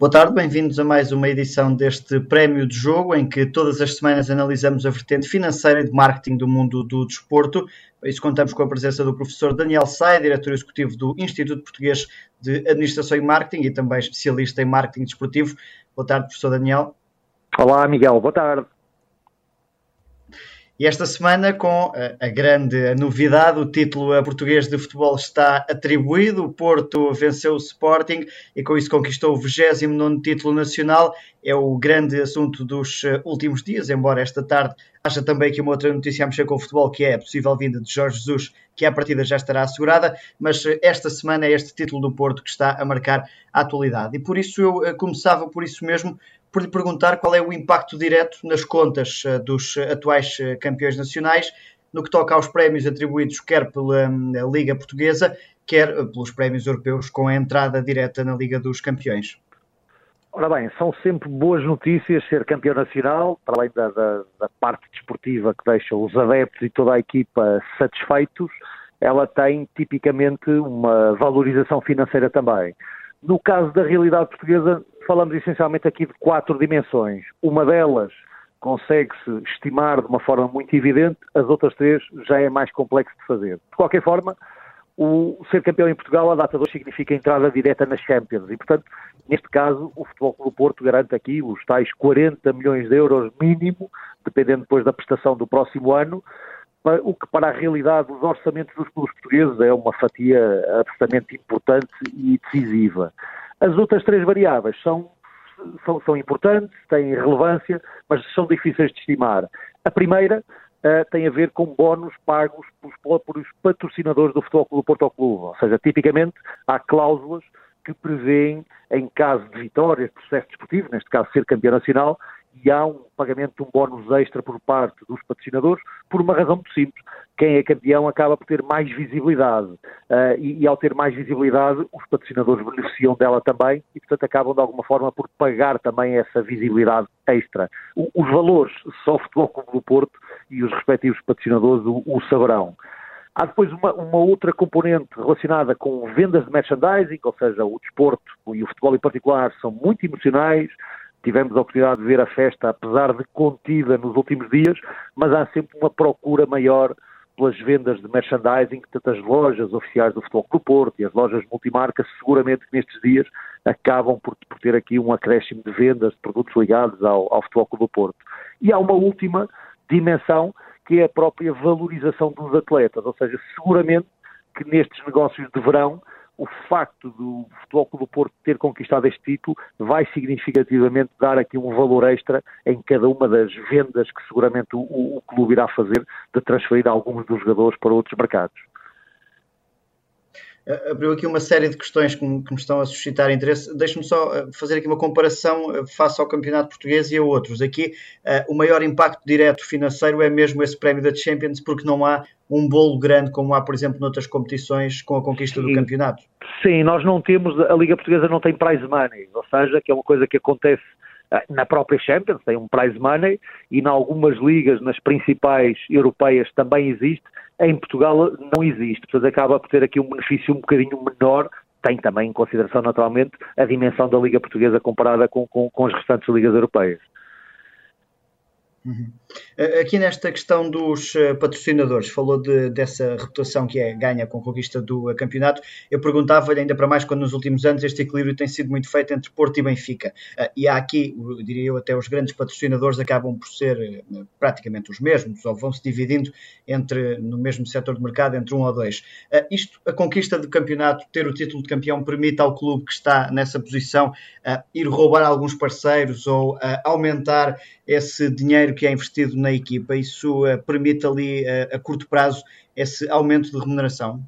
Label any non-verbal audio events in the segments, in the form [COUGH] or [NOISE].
Boa tarde, bem-vindos a mais uma edição deste Prémio de Jogo, em que todas as semanas analisamos a vertente financeira e de marketing do mundo do desporto. Para isso contamos com a presença do professor Daniel Sai, diretor executivo do Instituto Português de Administração e Marketing e também especialista em marketing desportivo. Boa tarde, professor Daniel. Olá, Miguel, boa tarde. E esta semana, com a, grande novidade, o título a português de futebol está atribuído. O Porto venceu o Sporting e com isso conquistou o 29 título nacional. É o grande assunto dos eh, últimos dias, embora esta tarde haja também aqui uma outra notícia a mexer com o futebol, que é a possível vinda de Jorge Jesus, que à partida já estará assegurada. Mas eh, esta semana é este título do Porto que está a marcar a atualidade. E por isso eu eh, começava por isso mesmo por lhe perguntar qual é o impacto direto nas contas uh, dos atuais uh, campeões nacionais no que toca aos prémios atribuídos quer pela um, Liga Portuguesa, quer uh, pelos prémios europeus com a entrada direta na Liga dos Campeões. Ora bem, são sempre boas notícias ser campeão nacional, para além da, da, da parte desportiva que deixa os adeptos e toda a equipa satisfeitos, ela tem tipicamente uma valorização financeira também. No caso da realidade portuguesa, falamos essencialmente aqui de quatro dimensões. Uma delas consegue-se estimar de uma forma muito evidente, as outras três já é mais complexo de fazer. De qualquer forma, o ser campeão em Portugal a data de hoje significa entrada direta nas Champions e, portanto, neste caso, o Futebol Clube Porto garante aqui os tais 40 milhões de euros mínimo, dependendo depois da prestação do próximo ano, o que para a realidade dos orçamentos dos clubes portugueses é uma fatia absolutamente importante e decisiva. As outras três variáveis são, são, são importantes, têm relevância, mas são difíceis de estimar. A primeira uh, tem a ver com bónus pagos pelos próprios patrocinadores do Futebol Clube Porto Clube. Ou seja, tipicamente há cláusulas que prevêem, em caso de vitória, de processo desportivo, neste caso ser campeão nacional, e há um pagamento de um bónus extra por parte dos patrocinadores, por uma razão muito simples. Quem é campeão acaba por ter mais visibilidade uh, e, e, ao ter mais visibilidade, os patrocinadores beneficiam dela também e, portanto, acabam de alguma forma por pagar também essa visibilidade extra. O, os valores, só o Futebol Clube do Porto e os respectivos patrocinadores o, o saberão. Há depois uma, uma, outra componente relacionada com vendas de merchandising, ou seja, o desporto e o futebol em particular são muito emocionais, tivemos a oportunidade de ver a festa, apesar de contida nos últimos dias, mas há sempre uma procura maior pelas vendas de merchandising, tanto as lojas oficiais do Futebol Clube Porto e as lojas multimarcas, seguramente que nestes dias acabam por, por, ter aqui um acréscimo de vendas de produtos ligados ao, ao Futebol Clube Porto. E há uma última dimensão, que é a própria valorização dos atletas, ou seja, seguramente que nestes negócios de verão o facto do Futebol Clube do Porto ter conquistado este título vai significativamente dar aqui um valor extra em cada uma das vendas que seguramente o, o clube irá fazer de transferir alguns dos jogadores para outros mercados abriu aqui uma série de questões que me, que me estão a suscitar interesse. Deixe-me só eh, fazer aqui uma comparação eh, face ao Campeonato Português e a outros. Aqui, uh, o maior impacto direto financeiro é mesmo esse prémio da Champions, porque não há um bolo grande como há, por exemplo, noutras competições com a conquista do campeonato. Sim, nós não temos, a Liga Portuguesa não tem prize money, ou seja, que é uma coisa que acontece na própria Champions, tem um prize money, e em algumas ligas, nas principais europeias, também existe, em Portugal não existe, portanto acaba por ter aqui um benefício um bocadinho menor, tem também em consideração naturalmente a dimensão da Liga Portuguesa comparada com, com, com as restantes ligas europeias. Uhum. Aqui nesta questão dos eh, patrocinadores, falou de, dessa reputação que é ganha com a conquista do eh, campeonato. Eu perguntava-lhe ainda para mais quando nos últimos anos este equilíbrio tem sido muito feito entre Porto e Benfica. Eh, e há aqui, diria eu, até os grandes patrocinadores acabam por ser praticamente os mesmos, ou vão se dividindo entre no mesmo setor de mercado entre um ou dois. Isto, a conquista do campeonato, ter o título de campeão, permite ao clube que está nessa posição ir roubar alguns parceiros ou aumentar esse dinheiro que é investido na equipa, isso uh, permite ali uh, a curto prazo esse aumento de remuneração?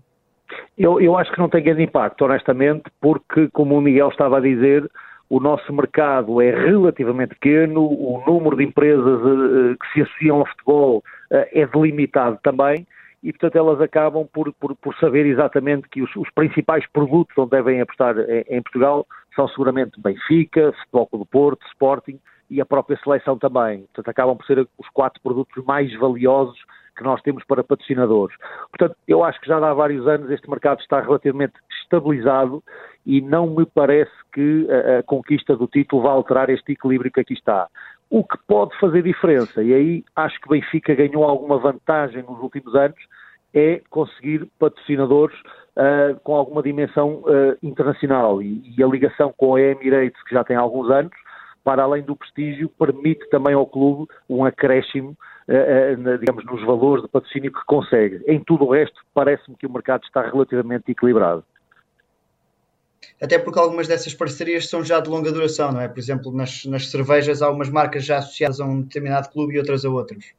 Eu, eu acho que não tem grande impacto, honestamente, porque, como o Miguel estava a dizer, o nosso mercado é relativamente pequeno, o número de empresas uh, que se associam ao futebol uh, é delimitado também, e portanto elas acabam por, por, por saber exatamente que os, os, principais produtos onde devem apostar em, em, Portugal são seguramente Benfica, Futebol do Porto, Sporting, e a própria seleção também. Portanto, acabam por ser os quatro produtos mais valiosos que nós temos para patrocinadores. Portanto, eu acho que já há vários anos este mercado está relativamente estabilizado e não me parece que a, a conquista do título vá alterar este equilíbrio que aqui está. O que pode fazer diferença, e aí acho que Benfica ganhou alguma vantagem nos últimos anos, é conseguir patrocinadores uh, com alguma dimensão uh, internacional e, e, a ligação com a Emirates, que já tem alguns anos, para além do prestígio, permite também ao clube um acréscimo, uh, digamos, nos valores de patrocínio que consegue. Em tudo o resto, parece-me que o mercado está relativamente equilibrado. Até porque algumas dessas parcerias são já de longa duração, não é? Por exemplo, nas, nas cervejas há umas marcas já associadas a um determinado clube e outras a outros.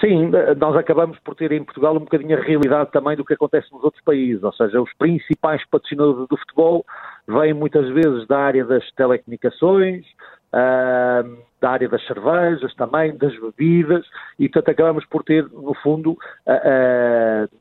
Sim, nós acabamos por ter em Portugal um bocadinho a realidade também do que acontece nos outros países, ou seja, os principais patrocinadores do futebol vêm muitas vezes da área das telecomunicações, uh, da área das cervejas também, das bebidas, e portanto acabamos por ter, no fundo, uh,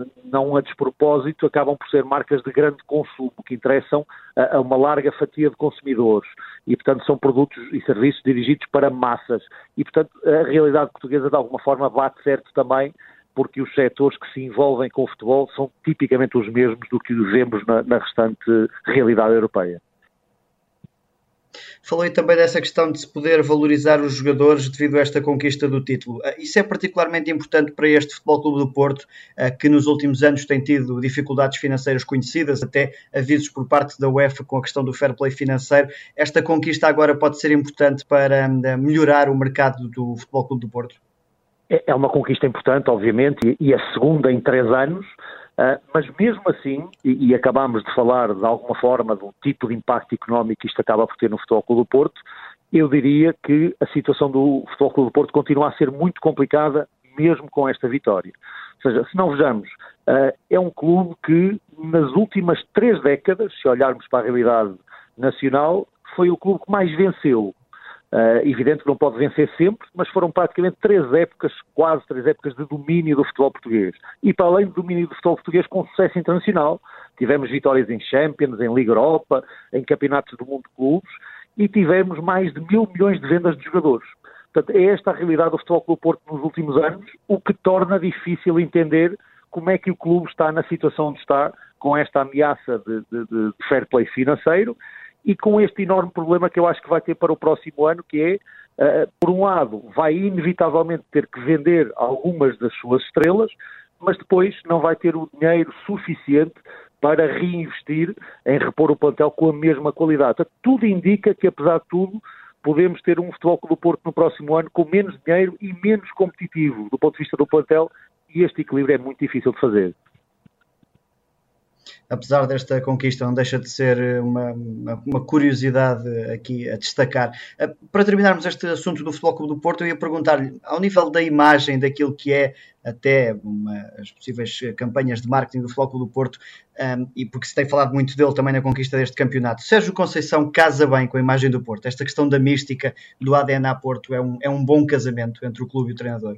uh, não a despropósito, acabam por ser marcas de grande consumo, que interessam a, a uma larga fatia de consumidores, e portanto são produtos e serviços dirigidos para massas, e portanto a realidade portuguesa de alguma forma bate certo também porque os setores que se envolvem com o futebol são tipicamente os mesmos do que vemos na, na restante realidade europeia. Falei também dessa questão de se poder valorizar os jogadores devido a esta conquista do título. Ah, isso é particularmente importante para este Futebol Clube do Porto, ah, que nos últimos anos tem tido dificuldades financeiras conhecidas, até avisos por parte da UEFA com a questão do fair play financeiro. Esta conquista agora pode ser importante para ah, melhorar o mercado do Futebol Clube do Porto? É, é uma conquista importante, obviamente, e a segunda em três anos. Uh, mas mesmo assim, e, e acabamos de falar de alguma forma do tipo de impacto económico que isto acaba por ter no Futebol Clube do Porto, eu diria que a situação do Futebol Clube do Porto continua a ser muito complicada, mesmo com esta vitória. Ou seja, se não vejamos, uh, é um clube que nas últimas três décadas, se olharmos para a realidade nacional, foi o clube que mais venceu. Uh, evidente que não pode vencer sempre, mas foram praticamente três épocas, quase três épocas de domínio do futebol português. E para além do domínio do futebol português com sucesso internacional, tivemos vitórias em Champions, em Liga Europa, em campeonatos do mundo de clubes e tivemos mais de mil milhões de vendas de jogadores. Portanto, é esta a realidade do futebol do Porto nos últimos anos, o que torna difícil entender como é que o clube está na situação onde está, com esta ameaça de, de, de fair play financeiro e com este enorme problema que eu acho que vai ter para o próximo ano, que é, uh, por um lado, vai inevitavelmente ter que vender algumas das suas estrelas, mas depois não vai ter o dinheiro suficiente para reinvestir em repor o plantel com a mesma qualidade. tudo indica que, apesar de tudo, podemos ter um futebol do Porto no próximo ano com menos dinheiro e menos competitivo do ponto de vista do plantel, e este equilíbrio é muito difícil de fazer apesar desta conquista, não deixa de ser uma, uma, uma, curiosidade aqui a destacar. Eh, para terminarmos este assunto do Futebol Clube do Porto, eu ia perguntar-lhe, ao nível da imagem, daquilo que é até uma, as possíveis campanhas de marketing do Futebol Clube do Porto, um, ehm, e porque se tem falado muito dele também na conquista deste campeonato, Sérgio Conceição casa bem com a imagem do Porto? Esta questão da mística do ADN a Porto é um, é um bom casamento entre o clube e o treinador?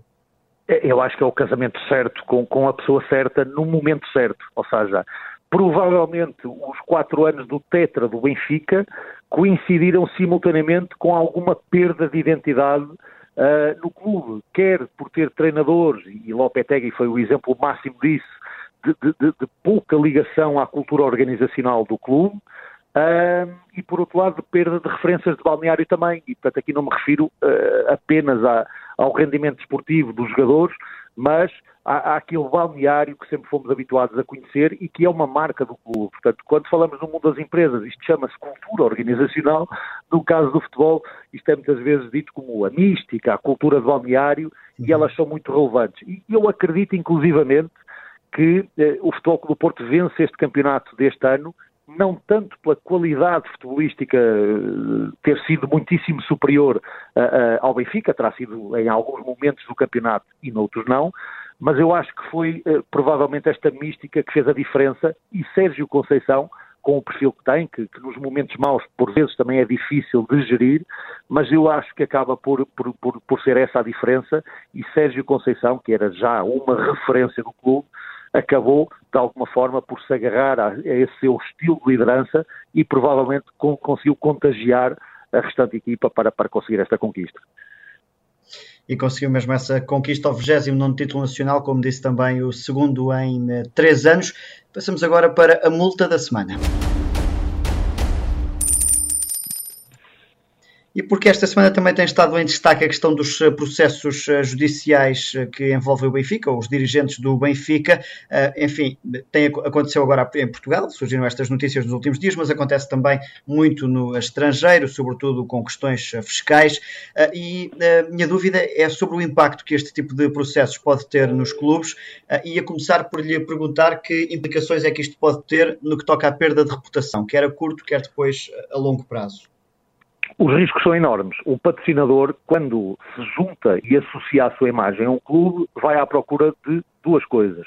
Eu acho que é o casamento certo, com, com a pessoa certa, no momento certo. Ou seja, provavelmente os quatro anos do Tetra do Benfica coincidiram simultaneamente com alguma perda de identidade uh, no clube, quer por ter treinadores, e Lopetegui foi o exemplo máximo disso, de, de, de pouca ligação à cultura organizacional do clube, uh, e por outro lado de perda de referências de balneário também, e portanto aqui não me refiro uh, apenas a, ao rendimento desportivo dos jogadores, mas há, há aquele balneário que sempre fomos habituados a conhecer e que é uma marca do clube. Portanto, quando falamos no mundo das empresas, isto chama-se cultura organizacional, no caso do futebol, isto é muitas vezes dito como a mística, a cultura de balneário, e uhum. elas são muito relevantes. E eu acredito, inclusivamente, que eh, o Futebol Clube do Porto vence este campeonato deste ano não tanto pela qualidade futebolística eh, ter sido muitíssimo superior uh, uh, ao Benfica, terá sido em alguns momentos do campeonato e noutros não, mas eu acho que foi provavelmente esta mística que fez a diferença e Sérgio Conceição, com o perfil que tem, que, que, nos momentos maus por vezes também é difícil de gerir, mas eu acho que acaba por, por, por, por ser essa a diferença e Sérgio Conceição, que era já uma referência do clube, acabou, de alguma forma, por se agarrar a, esse seu estilo de liderança e provavelmente con conseguiu contagiar a restante equipa para, para conseguir esta conquista. e conseguiu mesmo essa conquista ao 29 título nacional, como disse também o segundo em eh, três anos. Passamos agora para a multa da semana. E porque esta semana também tem estado em destaque a questão dos eh, processos eh, judiciais eh, que envolvem o Benfica, os dirigentes do Benfica. Enfim, tem, aconteceu agora em Portugal, surgiram estas notícias nos últimos dias, mas acontece também muito no estrangeiro, sobretudo com questões fiscais. E a minha dúvida é sobre o impacto que este tipo de processos pode ter nos clubes. E a começar por lhe perguntar que implicações é que isto pode ter no que toca à perda de reputação, quer a curto, quer depois a longo prazo. Os riscos são enormes. O patrocinador, quando se junta e associa a sua imagem a um clube, vai à procura de duas coisas.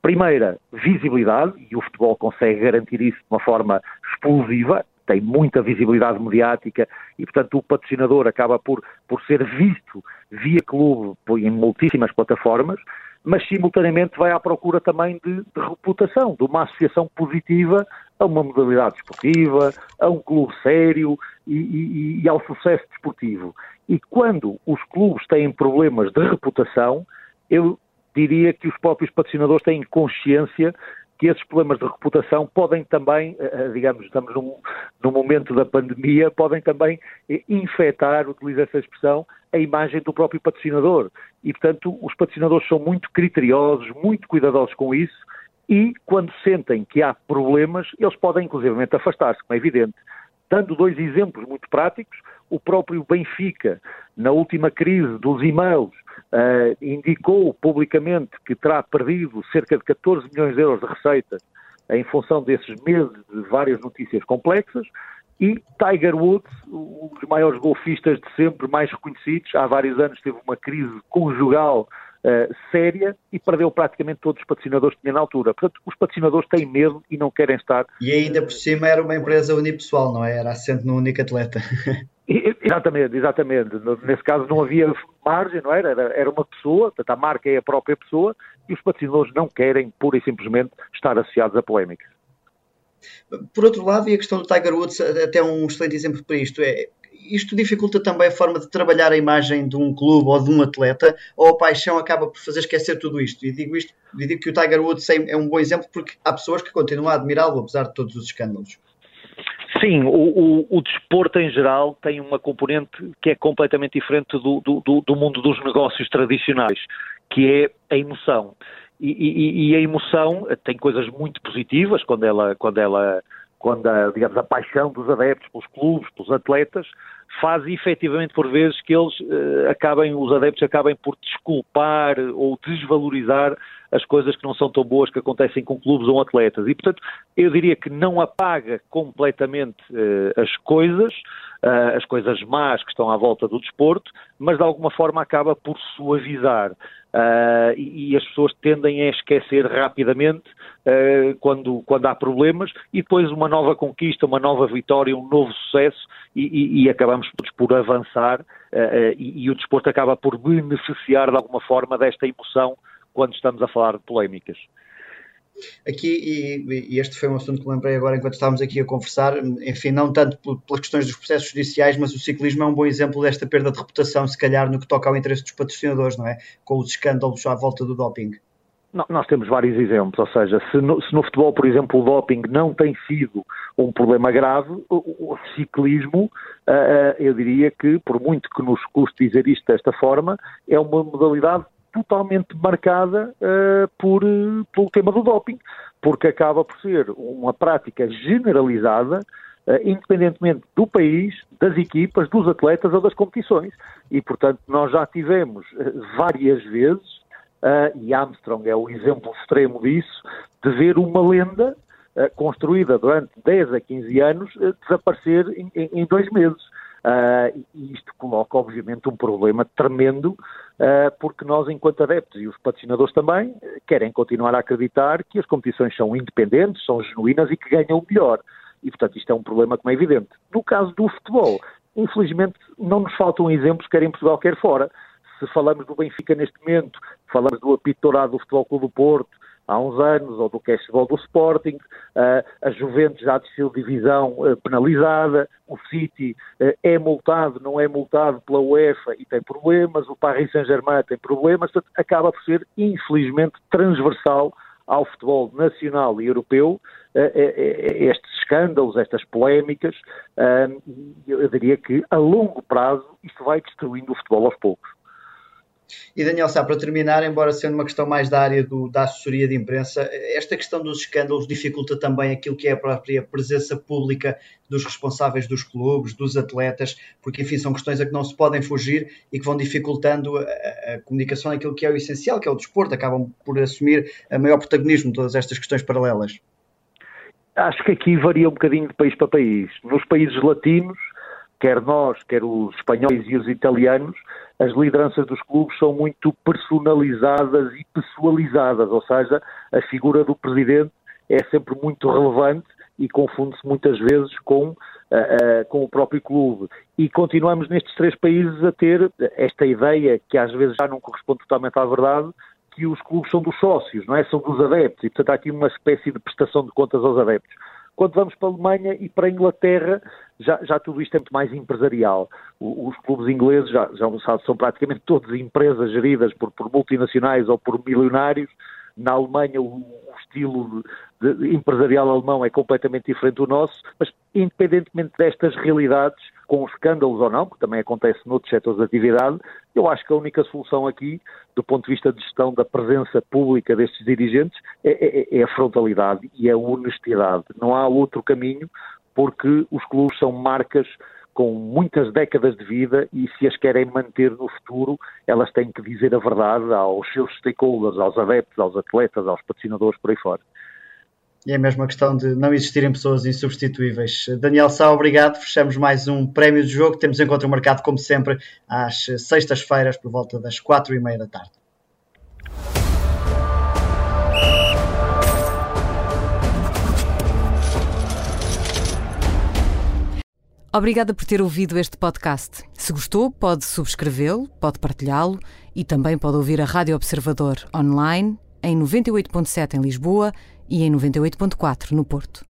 Primeira, visibilidade, e o futebol consegue garantir isso de uma forma explosiva, tem muita visibilidade mediática e, portanto, o patrocinador acaba por, por ser visto via clube em muitíssimas plataformas mas simultaneamente vai à procura também de, de, reputação, de uma associação positiva a uma modalidade desportiva, a um clube sério e, e, e, ao sucesso desportivo. E quando os clubes têm problemas de reputação, eu diria que os próprios patrocinadores têm consciência que esses problemas de reputação podem também, eh, eh, digamos, estamos num, num momento da pandemia, podem também eh, infectar, utilizo essa expressão, a imagem do próprio patrocinador. E, portanto, os patrocinadores são muito criteriosos, muito cuidadosos com isso e, quando sentem que há problemas, eles podem, inclusivamente, afastar-se, como é evidente. Dando dois exemplos muito práticos, o próprio Benfica, na última crise dos e-mails, uh, indicou publicamente que terá perdido cerca de 14 milhões de euros de receita em função desses meses de várias notícias complexas. E Tiger Woods, um dos maiores golfistas de sempre, mais reconhecidos, há vários anos teve uma crise conjugal uh, séria e perdeu praticamente todos os patrocinadores que tinha na altura. Portanto, os patrocinadores têm medo e não querem estar. E ainda por cima era uma empresa unipessoal, não é? Era assente num único atleta. [LAUGHS] Exatamente, exatamente. Nesse caso não havia margem, não era? Era uma pessoa, portanto a marca é a própria pessoa e os patrocinadores não querem, pura e simplesmente, estar associados a polémicas. Por outro lado, e a questão do Tiger Woods, até um excelente exemplo para isto, é isto dificulta também a forma de trabalhar a imagem de um clube ou de um atleta, ou a paixão acaba por fazer esquecer tudo isto. E digo isto, e digo que o Tiger Woods é um bom exemplo porque há pessoas que continuam a admirá-lo, apesar de todos os escândalos. Sim, o, o, o, desporto em geral tem uma componente que é completamente diferente do, do, do mundo dos negócios tradicionais, que é a emoção. E, e, e, a emoção tem coisas muito positivas quando ela, quando ela, quando a, digamos, a paixão dos adeptos pelos clubes, pelos atletas, faz efetivamente por vezes que eles uh, acabem, os adeptos acabem por desculpar ou desvalorizar as coisas que não são tão boas que acontecem com clubes ou atletas. E, portanto, eu diria que não apaga completamente uh, as coisas, uh, as coisas más que estão à volta do desporto, mas de alguma forma acaba por suavizar. Uh, e, e, as pessoas tendem a esquecer rapidamente uh, quando, quando há problemas e depois uma nova conquista, uma nova vitória, um novo sucesso e, e, e acabamos por avançar uh, e, o desporto acaba por beneficiar de alguma forma desta emoção quando estamos a falar de polémicas. Aqui, e, e, este foi um assunto que lembrei agora enquanto estávamos aqui a conversar, enfim, não tanto pelas questões dos processos judiciais, mas o ciclismo é um bom exemplo desta perda de reputação, se calhar no que toca ao interesse dos patrocinadores, não é? Com os escândalos à volta do doping. Nós temos vários exemplos, ou seja, se no, se no, futebol, por exemplo, o doping não tem sido um problema grave, o, o ciclismo, uh, eu diria que, por muito que nos custe dizer isto desta forma, é uma modalidade totalmente marcada uh, por, pelo tema do doping, porque acaba por ser uma prática generalizada, uh, independentemente do país, das equipas, dos atletas ou das competições. E, portanto, nós já tivemos uh, várias vezes, e Armstrong é o exemplo extremo disso, de ver uma lenda construída durante 10 a 15 anos desaparecer em, em, em dois meses. Uh, e isto coloca, obviamente, um problema tremendo, uh, porque nós, enquanto adeptos e os patrocinadores também, querem continuar a acreditar que as competições são independentes, são genuínas e que ganham o melhor. E, portanto, isto é um problema como é evidente. No caso do futebol, infelizmente, não nos faltam exemplos, quer em Portugal, quer fora. Se falamos do Benfica neste momento, falamos do apito dourado do Futebol Clube do Porto, há uns anos, ou do cashball do Sporting, uh, a Juventus já desceu divisão uh, penalizada, o City uh, é multado, não é multado pela UEFA e tem problemas, o Paris Saint-Germain tem problemas, portanto, acaba por ser, infelizmente, transversal ao futebol nacional e europeu estes escândalos, estas polémicas, eu diria que a longo prazo isto vai destruindo o futebol aos poucos. E Daniel Sá, para terminar, embora sendo uma questão mais da área do, da assessoria de imprensa, esta questão dos escândalos dificulta também aquilo que é a própria presença pública dos responsáveis dos clubes, dos atletas, porque enfim são questões a que não se podem fugir e que vão dificultando a, a comunicação naquilo que é o essencial, que é o desporto, acabam por assumir a maior protagonismo todas estas questões paralelas. Acho que aqui varia um bocadinho de país para país. Nos países latinos, quer nós, quer os espanhóis e os italianos, as lideranças dos clubes são muito personalizadas e pessoalizadas, ou seja, a figura do presidente é sempre muito relevante e confunde-se muitas vezes com, uh, uh, com o próprio clube. E continuamos nestes três países a ter esta ideia, que às vezes já não corresponde totalmente à verdade, que os clubes são dos sócios, não é? São dos adeptos, e portanto há aqui uma espécie de prestação de contas aos adeptos. Quando vamos para a Alemanha e para a Inglaterra, já, já tudo isto é muito mais empresarial. os clubes ingleses já, já são praticamente todas empresas geridas por, por multinacionais ou por milionários. Na Alemanha, o, o estilo de, de empresarial alemão é completamente diferente do nosso, mas independentemente destas realidades, com escândalos ou não, que também acontece noutros setores de atividade, eu acho que a única solução aqui, do ponto de vista de gestão da presença pública destes dirigentes, é, é, é a frontalidade e a honestidade. Não há outro caminho, porque os clubes são marcas com muitas décadas de vida e se as querem manter no futuro, elas têm que dizer a verdade aos seus stakeholders, aos adeptos, aos atletas, aos patrocinadores, por aí fora. E é mesmo a questão de não existirem pessoas insubstituíveis. Daniel Sá, obrigado. Fechamos mais um prémio de jogo. Temos encontro marcado, como sempre, às sextas-feiras, por volta das quatro e meia da tarde. Obrigada por ter ouvido este podcast. Se gostou, pode subscrevê-lo, pode partilhá-lo e também pode ouvir a Rádio Observador online em 98.7 em Lisboa e em 98.4 no Porto.